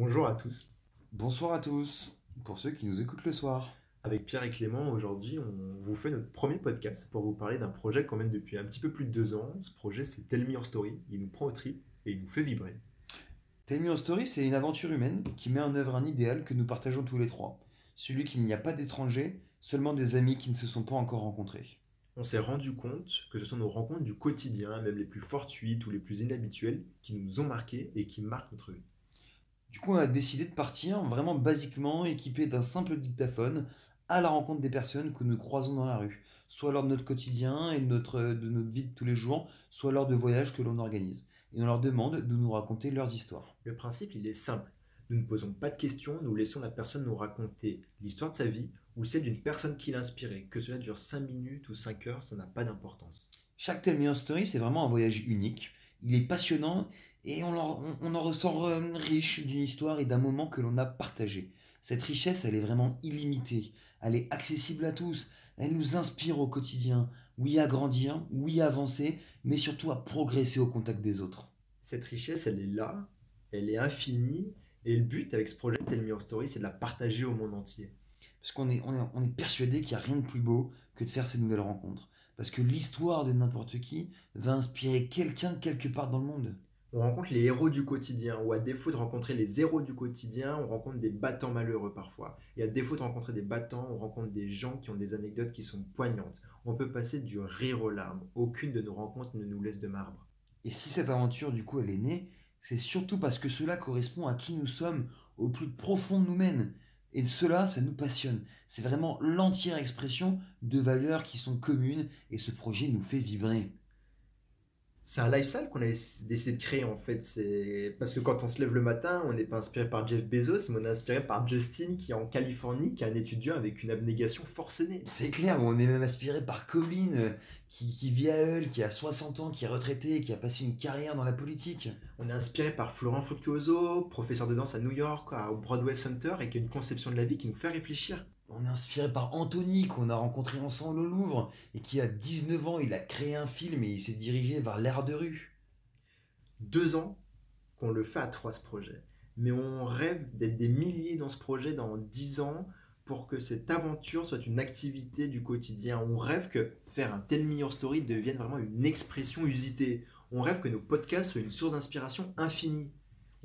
Bonjour à tous. Bonsoir à tous, pour ceux qui nous écoutent le soir. Avec Pierre et Clément, aujourd'hui, on vous fait notre premier podcast pour vous parler d'un projet qu'on mène depuis un petit peu plus de deux ans. Ce projet, c'est Tell Me Your Story. Il nous prend au trip et il nous fait vibrer. Tell Me Your Story, c'est une aventure humaine qui met en œuvre un idéal que nous partageons tous les trois. Celui qu'il n'y a pas d'étrangers, seulement des amis qui ne se sont pas encore rencontrés. On s'est rendu compte que ce sont nos rencontres du quotidien, même les plus fortuites ou les plus inhabituelles, qui nous ont marqués et qui marquent notre vie. Du coup, on a décidé de partir vraiment basiquement équipé d'un simple dictaphone à la rencontre des personnes que nous croisons dans la rue, soit lors de notre quotidien et de notre, de notre vie de tous les jours, soit lors de voyages que l'on organise. Et on leur demande de nous raconter leurs histoires. Le principe, il est simple. Nous ne posons pas de questions, nous laissons la personne nous raconter l'histoire de sa vie ou celle d'une personne qui l'a inspirée. Que cela dure 5 minutes ou 5 heures, ça n'a pas d'importance. Chaque Tell Me Story, c'est vraiment un voyage unique. Il est passionnant et on en, on en ressort euh, riche d'une histoire et d'un moment que l'on a partagé. Cette richesse, elle est vraiment illimitée. Elle est accessible à tous. Elle nous inspire au quotidien. Oui à grandir, oui à avancer, mais surtout à progresser au contact des autres. Cette richesse, elle est là, elle est infinie, et le but avec ce projet Tell Me Your Story, c'est de la partager au monde entier. Parce qu'on est, on est, on est persuadé qu'il n'y a rien de plus beau que de faire ces nouvelles rencontres. Parce que l'histoire de n'importe qui va inspirer quelqu'un quelque part dans le monde. On rencontre les héros du quotidien, ou à défaut de rencontrer les héros du quotidien, on rencontre des battants malheureux parfois. Et à défaut de rencontrer des battants, on rencontre des gens qui ont des anecdotes qui sont poignantes. On peut passer du rire aux larmes. Aucune de nos rencontres ne nous laisse de marbre. Et si cette aventure, du coup, elle est née, c'est surtout parce que cela correspond à qui nous sommes, au plus profond de nous-mêmes. Et cela, ça nous passionne. C'est vraiment l'entière expression de valeurs qui sont communes et ce projet nous fait vibrer. C'est un lifestyle qu'on a décidé de créer en fait. C'est parce que quand on se lève le matin, on n'est pas inspiré par Jeff Bezos, mais on est inspiré par Justin qui est en Californie, qui est un étudiant avec une abnégation forcenée. C'est clair, on est même inspiré par Colin, euh, qui, qui vit à Hull, qui a 60 ans, qui est retraité, qui a passé une carrière dans la politique. On est inspiré par Florent Fructuoso, professeur de danse à New York, au Broadway Center, et qui a une conception de la vie qui nous fait réfléchir. On est inspiré par Anthony, qu'on a rencontré ensemble au Louvre, et qui a 19 ans, il a créé un film et il s'est dirigé vers l'art de rue. Deux ans qu'on le fait à trois ce projet. Mais on rêve d'être des milliers dans ce projet dans dix ans pour que cette aventure soit une activité du quotidien. On rêve que faire un tel meilleur story devienne vraiment une expression usitée. On rêve que nos podcasts soient une source d'inspiration infinie.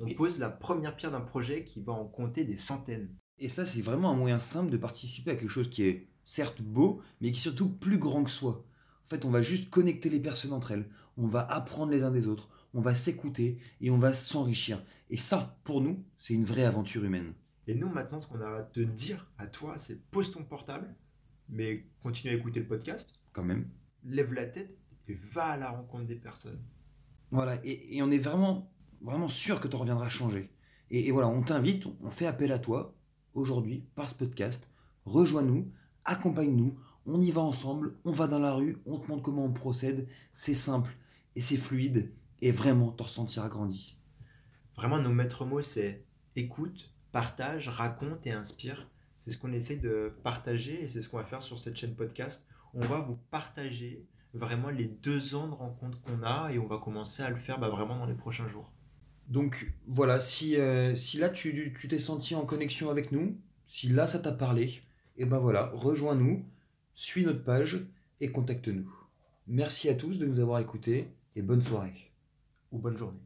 On pose la première pierre d'un projet qui va en compter des centaines. Et ça, c'est vraiment un moyen simple de participer à quelque chose qui est certes beau, mais qui est surtout plus grand que soi. En fait, on va juste connecter les personnes entre elles, on va apprendre les uns des autres, on va s'écouter et on va s'enrichir. Et ça, pour nous, c'est une vraie aventure humaine. Et nous, maintenant, ce qu'on a à te dire à toi, c'est pose ton portable, mais continue à écouter le podcast, Quand même. lève la tête et va à la rencontre des personnes. Voilà, et, et on est vraiment, vraiment sûr que tu reviendras changer. Et, et voilà, on t'invite, on fait appel à toi, aujourd'hui, par ce podcast. Rejoins-nous, accompagne-nous, on y va ensemble, on va dans la rue, on te montre comment on procède. C'est simple et c'est fluide, et vraiment, te ressentiras grandi. Vraiment, nos maîtres mots, c'est écoute, partage, raconte et inspire. C'est ce qu'on essaye de partager et c'est ce qu'on va faire sur cette chaîne podcast. On va vous partager vraiment les deux ans de rencontres qu'on a et on va commencer à le faire bah, vraiment dans les prochains jours. Donc voilà, si, euh, si là tu tu t'es senti en connexion avec nous, si là ça t'a parlé, et ben voilà, rejoins-nous, suis notre page et contacte-nous. Merci à tous de nous avoir écoutés et bonne soirée. Ou bonne journée.